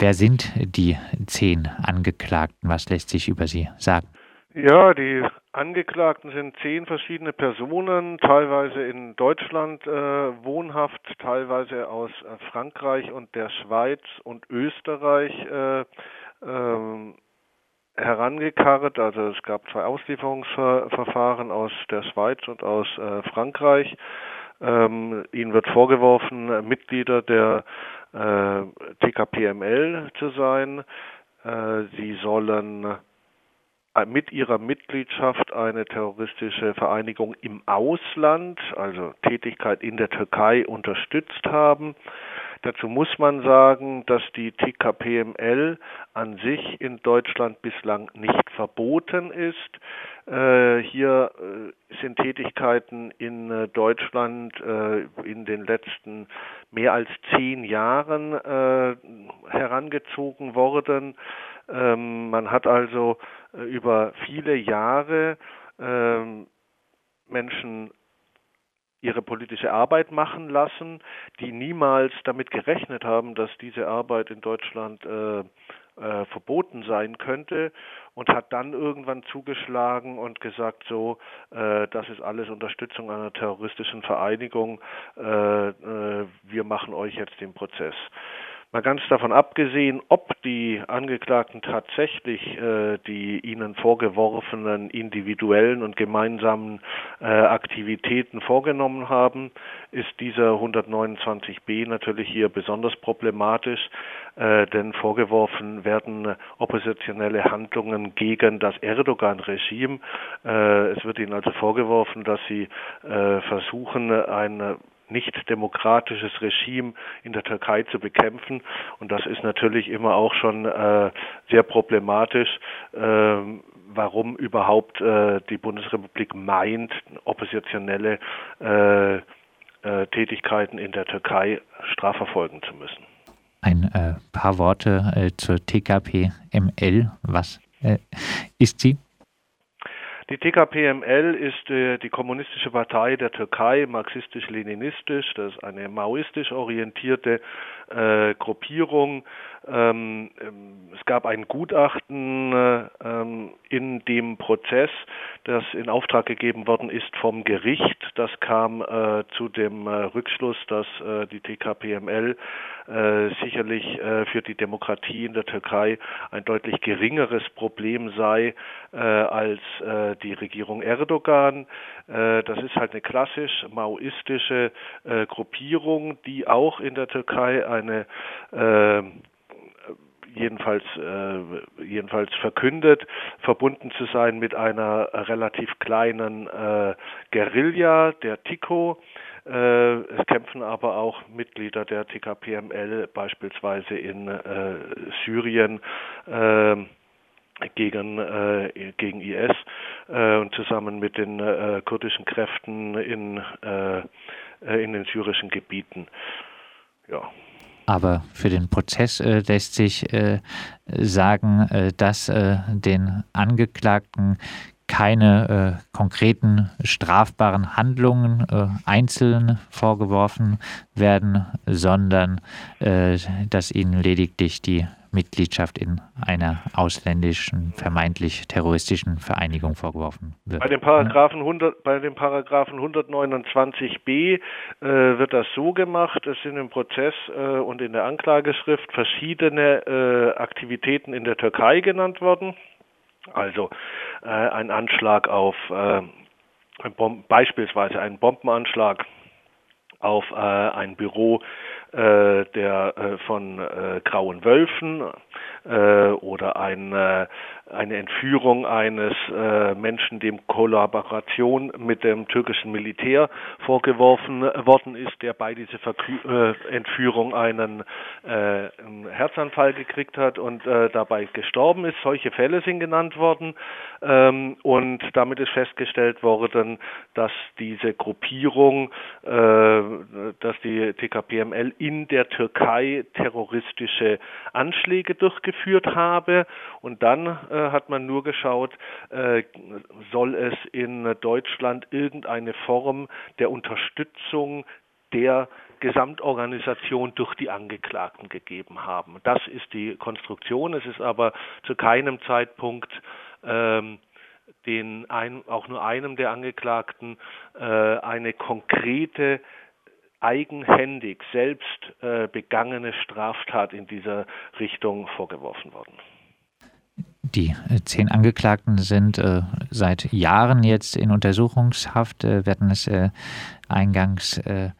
Wer sind die zehn Angeklagten? Was lässt sich über sie sagen? Ja, die Angeklagten sind zehn verschiedene Personen, teilweise in Deutschland äh, wohnhaft, teilweise aus äh, Frankreich und der Schweiz und Österreich äh, ähm, herangekarrt. Also es gab zwei Auslieferungsverfahren aus der Schweiz und aus äh, Frankreich. Ähm, ihnen wird vorgeworfen, Mitglieder der äh, TKPML zu sein. Äh, sie sollen äh, mit ihrer Mitgliedschaft eine terroristische Vereinigung im Ausland, also Tätigkeit in der Türkei, unterstützt haben. Dazu muss man sagen, dass die TKPML an sich in Deutschland bislang nicht verboten ist. Äh, hier äh, sind Tätigkeiten in äh, Deutschland in den letzten mehr als zehn Jahren herangezogen worden. Ähm, man hat also über viele Jahre ähm, Menschen ihre politische Arbeit machen lassen, die niemals damit gerechnet haben, dass diese Arbeit in Deutschland äh, äh, verboten sein könnte und hat dann irgendwann zugeschlagen und gesagt, so, äh, das ist alles Unterstützung einer terroristischen Vereinigung, äh, äh wir machen euch jetzt den Prozess. Mal ganz davon abgesehen, ob die Angeklagten tatsächlich äh, die ihnen vorgeworfenen individuellen und gemeinsamen äh, Aktivitäten vorgenommen haben, ist dieser 129b natürlich hier besonders problematisch, äh, denn vorgeworfen werden oppositionelle Handlungen gegen das Erdogan-Regime. Äh, es wird ihnen also vorgeworfen, dass sie äh, versuchen, eine nicht demokratisches Regime in der Türkei zu bekämpfen. Und das ist natürlich immer auch schon äh, sehr problematisch, äh, warum überhaupt äh, die Bundesrepublik meint, oppositionelle äh, äh, Tätigkeiten in der Türkei strafverfolgen zu müssen. Ein äh, paar Worte zur TKP-ML. Was ist sie? Die TKPML ist äh, die Kommunistische Partei der Türkei, marxistisch-leninistisch. Das ist eine maoistisch orientierte äh, Gruppierung. Ähm, ähm, es gab ein Gutachten äh, in dem Prozess, das in Auftrag gegeben worden ist vom Gericht. Das kam äh, zu dem äh, Rückschluss, dass äh, die TKPML äh, sicherlich äh, für die Demokratie in der Türkei ein deutlich geringeres Problem sei äh, als äh, die Regierung Erdogan. Äh, das ist halt eine klassisch maoistische äh, Gruppierung, die auch in der Türkei eine jedenfalls äh, jedenfalls verkündet, verbunden zu sein mit einer relativ kleinen äh, Guerilla, der Tico. Äh, es kämpfen aber auch Mitglieder der TKPML beispielsweise in äh, Syrien äh, gegen, äh, gegen IS äh, und zusammen mit den äh, kurdischen Kräften in, äh, in den syrischen Gebieten. Ja. Aber für den Prozess äh, lässt sich äh, sagen, äh, dass äh, den Angeklagten keine äh, konkreten strafbaren Handlungen äh, einzeln vorgeworfen werden, sondern dass ihnen lediglich die Mitgliedschaft in einer ausländischen, vermeintlich terroristischen Vereinigung vorgeworfen wird. Bei dem Paragraphen, 100, bei dem Paragraphen 129b äh, wird das so gemacht, es sind im Prozess äh, und in der Anklageschrift verschiedene äh, Aktivitäten in der Türkei genannt worden. Also äh, ein Anschlag auf äh, beispielsweise ein Bombenanschlag auf äh, ein Büro äh, der äh, von äh, Grauen Wölfen äh, oder ein, äh, eine Entführung eines äh, Menschen, dem Kollaboration mit dem türkischen Militär vorgeworfen worden ist, der bei dieser Verkü äh, Entführung einen, äh, einen Herzanfall gekriegt hat und äh, dabei gestorben ist. Solche Fälle sind genannt worden ähm, und damit ist festgestellt worden, dass diese Gruppierung, äh, dass die TKPML in der Türkei terroristische Anschläge durchgeführt habe. Und dann äh, hat man nur geschaut, äh, soll es in Deutschland irgendeine Form der Unterstützung der Gesamtorganisation durch die Angeklagten gegeben haben. Das ist die Konstruktion. Es ist aber zu keinem Zeitpunkt ähm, den ein, auch nur einem der Angeklagten äh, eine konkrete eigenhändig selbst äh, begangene Straftat in dieser Richtung vorgeworfen worden. Die äh, zehn Angeklagten sind äh, seit Jahren jetzt in Untersuchungshaft. Äh, wir hatten es äh, eingangs. Äh,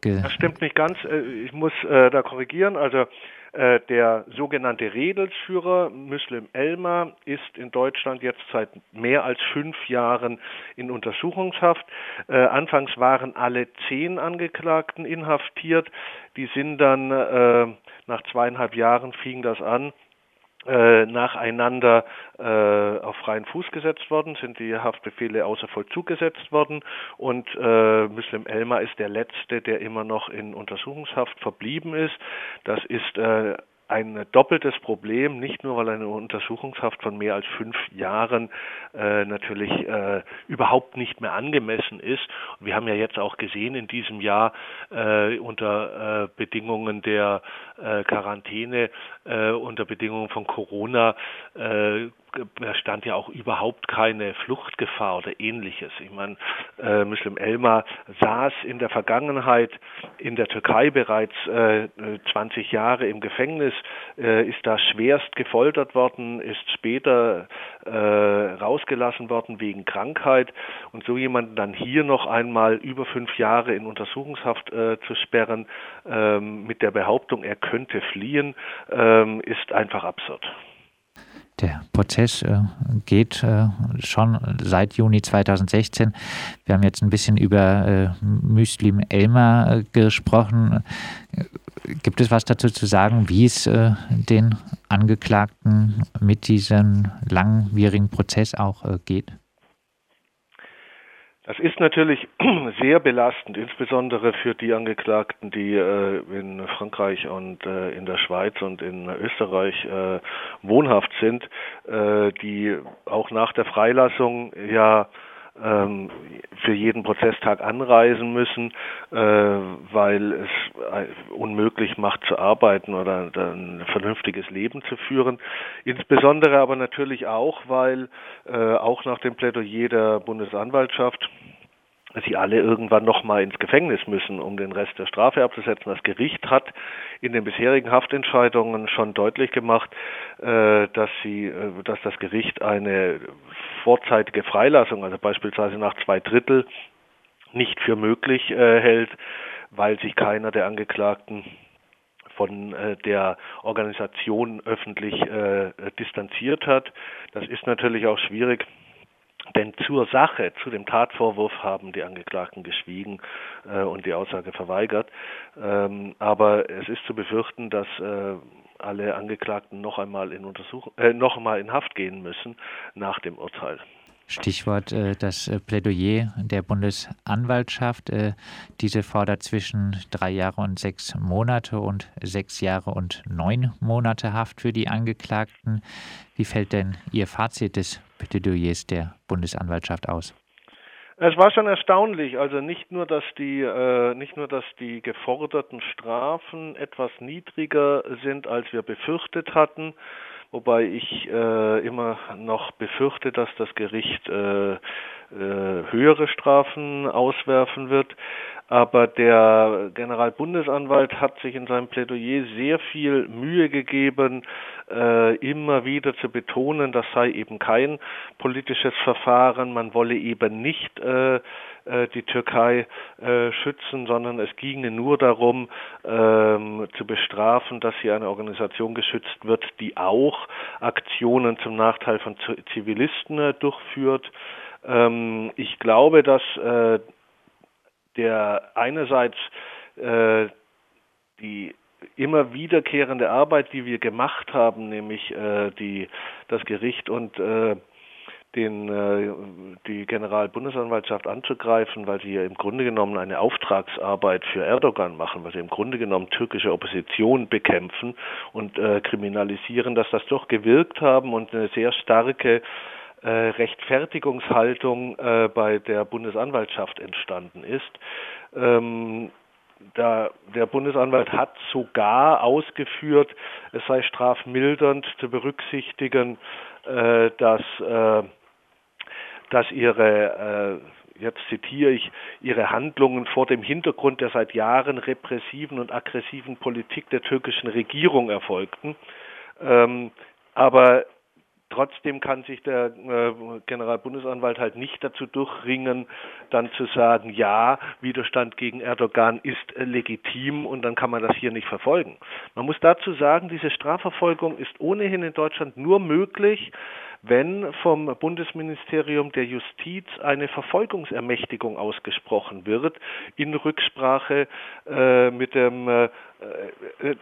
das stimmt nicht ganz. Äh, ich muss da korrigieren. Also der sogenannte Redelsführer Muslim Elmer ist in Deutschland jetzt seit mehr als fünf Jahren in Untersuchungshaft. Äh, anfangs waren alle zehn Angeklagten inhaftiert. Die sind dann äh, nach zweieinhalb Jahren fing das an äh, nacheinander äh, auf freien Fuß gesetzt worden, sind die Haftbefehle außer Vollzug gesetzt worden und äh, Muslim Elmer ist der letzte, der immer noch in Untersuchungshaft verblieben ist. Das ist äh, ein doppeltes Problem, nicht nur weil eine Untersuchungshaft von mehr als fünf Jahren äh, natürlich äh, überhaupt nicht mehr angemessen ist. Wir haben ja jetzt auch gesehen in diesem Jahr äh, unter äh, Bedingungen der äh, Quarantäne, äh, unter Bedingungen von Corona, bestand ja auch überhaupt keine Fluchtgefahr oder ähnliches. Ich meine, äh, Muslim Elmar saß in der Vergangenheit in der Türkei bereits äh, 20 Jahre im Gefängnis, äh, ist da schwerst gefoltert worden, ist später äh, rausgelassen worden wegen Krankheit und so jemanden dann hier noch einmal über fünf Jahre in Untersuchungshaft äh, zu sperren ähm, mit der Behauptung, er könnte fliehen, ähm, ist einfach absurd. Der Prozess äh, geht äh, schon seit Juni 2016. Wir haben jetzt ein bisschen über äh, Muslim Elmer äh, gesprochen. Gibt es was dazu zu sagen, wie es äh, den Angeklagten mit diesem langwierigen Prozess auch äh, geht? Das ist natürlich sehr belastend, insbesondere für die Angeklagten, die äh, in Frankreich und äh, in der Schweiz und in Österreich äh, wohnhaft sind, äh, die auch nach der Freilassung ja ähm, für jeden Prozesstag anreisen müssen, äh, weil es äh, unmöglich macht zu arbeiten oder ein vernünftiges Leben zu führen. Insbesondere aber natürlich auch, weil äh, auch nach dem Plädoyer der Bundesanwaltschaft sie alle irgendwann nochmal ins Gefängnis müssen, um den Rest der Strafe abzusetzen. Das Gericht hat in den bisherigen Haftentscheidungen schon deutlich gemacht, äh, dass sie, äh, dass das Gericht eine vorzeitige Freilassung, also beispielsweise nach zwei Drittel, nicht für möglich äh, hält, weil sich keiner der Angeklagten von der Organisation öffentlich distanziert hat. Das ist natürlich auch schwierig denn zur Sache, zu dem Tatvorwurf haben die Angeklagten geschwiegen äh, und die Aussage verweigert. Ähm, aber es ist zu befürchten, dass äh, alle Angeklagten noch einmal in Untersuchung, äh, noch einmal in Haft gehen müssen nach dem Urteil. Stichwort äh, das äh, Plädoyer der Bundesanwaltschaft. Äh, diese fordert zwischen drei Jahre und sechs Monate und sechs Jahre und neun Monate Haft für die Angeklagten. Wie fällt denn Ihr Fazit des Plädoyers der Bundesanwaltschaft aus? Es war schon erstaunlich, also nicht nur, dass die äh, nicht nur, dass die geforderten Strafen etwas niedriger sind, als wir befürchtet hatten, wobei ich äh, immer noch befürchte, dass das Gericht äh, äh, höhere Strafen auswerfen wird. Aber der Generalbundesanwalt hat sich in seinem Plädoyer sehr viel Mühe gegeben, äh, immer wieder zu betonen, das sei eben kein politisches Verfahren, man wolle eben nicht äh, die Türkei äh, schützen, sondern es ginge nur darum, ähm, zu bestrafen, dass hier eine Organisation geschützt wird, die auch Aktionen zum Nachteil von Zivilisten äh, durchführt. Ähm, ich glaube, dass äh, der einerseits äh, die immer wiederkehrende Arbeit, die wir gemacht haben, nämlich äh, die, das Gericht und äh, den, äh, die Generalbundesanwaltschaft anzugreifen, weil sie ja im Grunde genommen eine Auftragsarbeit für Erdogan machen, weil sie im Grunde genommen türkische Opposition bekämpfen und äh, kriminalisieren, dass das doch gewirkt haben und eine sehr starke äh, Rechtfertigungshaltung äh, bei der Bundesanwaltschaft entstanden ist. Ähm, da, der Bundesanwalt hat sogar ausgeführt, es sei strafmildernd zu berücksichtigen, äh, dass, äh, dass ihre äh, jetzt zitiere ich, ihre Handlungen vor dem Hintergrund der seit Jahren repressiven und aggressiven Politik der türkischen Regierung erfolgten. Ähm, aber Trotzdem kann sich der äh, Generalbundesanwalt halt nicht dazu durchringen, dann zu sagen, ja, Widerstand gegen Erdogan ist äh, legitim und dann kann man das hier nicht verfolgen. Man muss dazu sagen, diese Strafverfolgung ist ohnehin in Deutschland nur möglich, wenn vom Bundesministerium der Justiz eine Verfolgungsermächtigung ausgesprochen wird in Rücksprache äh, mit dem äh, äh,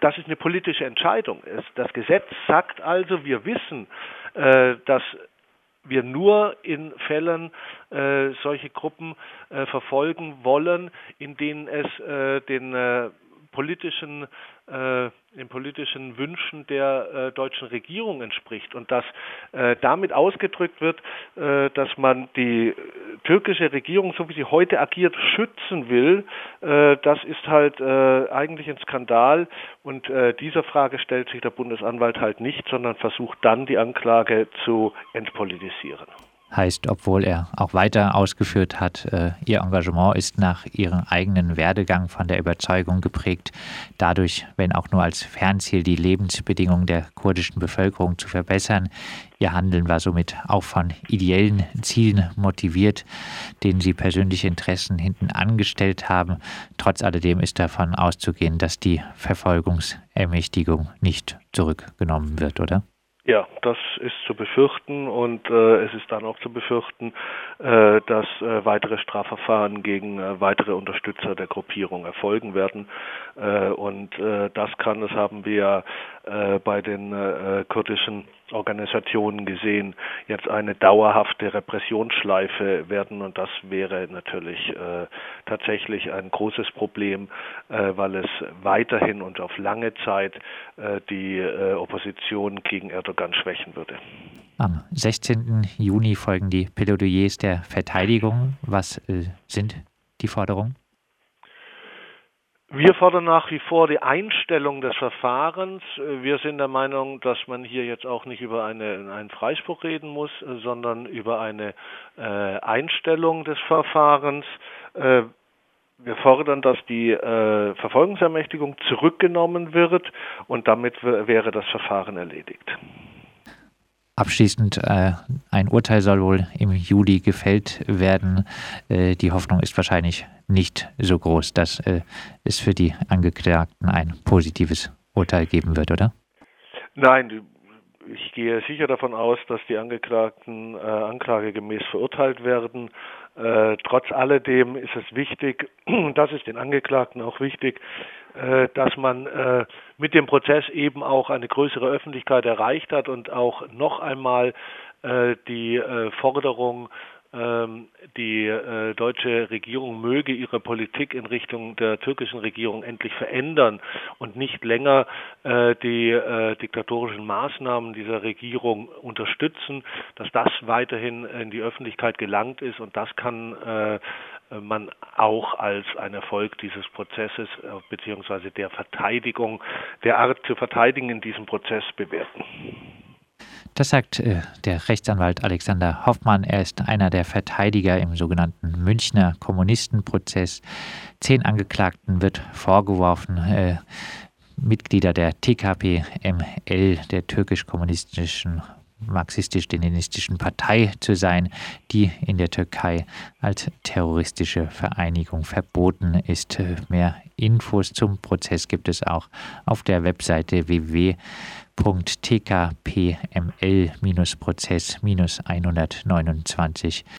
das ist eine politische Entscheidung. Das Gesetz sagt also, wir wissen, äh, dass wir nur in Fällen äh, solche Gruppen äh, verfolgen wollen, in denen es den politischen äh, den politischen Wünschen der äh, deutschen Regierung entspricht und dass äh, damit ausgedrückt wird, äh, dass man die türkische Regierung, so wie sie heute agiert, schützen will, äh, das ist halt äh, eigentlich ein Skandal und dieser Frage stellt sich der Bundesanwalt halt nicht, sondern versucht dann die Anklage zu entpolitisieren. Heißt, obwohl er auch weiter ausgeführt hat, äh, ihr Engagement ist nach ihrem eigenen Werdegang von der Überzeugung geprägt, dadurch, wenn auch nur als Fernziel, die Lebensbedingungen der kurdischen Bevölkerung zu verbessern. Ihr Handeln war somit auch von ideellen Zielen motiviert, denen sie persönliche Interessen hinten angestellt haben. Trotz alledem ist davon auszugehen, dass die Verfolgungsermächtigung nicht zurückgenommen wird, oder? Ja, das ist zu befürchten und äh, es ist dann auch zu befürchten, äh, dass äh, weitere Strafverfahren gegen äh, weitere Unterstützer der Gruppierung erfolgen werden. Äh, und äh, das kann, das haben wir äh, bei den äh, kurdischen Organisationen gesehen, jetzt eine dauerhafte Repressionsschleife werden und das wäre natürlich äh, tatsächlich ein großes Problem, äh, weil es weiterhin und auf lange Zeit äh, die äh, Opposition gegen Erdogan schwächen würde. Am 16. Juni folgen die Plädoyers der Verteidigung. Was äh, sind die Forderungen? Wir fordern nach wie vor die Einstellung des Verfahrens. Wir sind der Meinung, dass man hier jetzt auch nicht über eine, einen Freispruch reden muss, sondern über eine äh, Einstellung des Verfahrens. Äh, wir fordern, dass die äh, Verfolgungsermächtigung zurückgenommen wird und damit wäre das Verfahren erledigt. Abschließend, äh, ein Urteil soll wohl im Juli gefällt werden. Äh, die Hoffnung ist wahrscheinlich nicht so groß, dass äh, es für die Angeklagten ein positives Urteil geben wird, oder? Nein, ich gehe sicher davon aus, dass die Angeklagten äh, anklagegemäß verurteilt werden. Äh, trotz alledem ist es wichtig, das ist den Angeklagten auch wichtig, dass man äh, mit dem Prozess eben auch eine größere Öffentlichkeit erreicht hat und auch noch einmal äh, die äh, Forderung ähm, die äh, deutsche Regierung möge ihre Politik in Richtung der türkischen Regierung endlich verändern und nicht länger äh, die äh, diktatorischen Maßnahmen dieser Regierung unterstützen, dass das weiterhin in die Öffentlichkeit gelangt ist. Und das kann man auch als ein Erfolg dieses Prozesses beziehungsweise der Verteidigung, der Art zu verteidigen in diesem Prozess bewerten. Das sagt äh, der Rechtsanwalt Alexander Hoffmann. Er ist einer der Verteidiger im sogenannten Münchner Kommunistenprozess. Zehn Angeklagten wird vorgeworfen, äh, Mitglieder der TKP-ML, der türkisch-kommunistischen marxistisch-leninistischen Partei zu sein, die in der Türkei als terroristische Vereinigung verboten ist. Mehr Infos zum Prozess gibt es auch auf der Webseite www.tkpml-prozess-129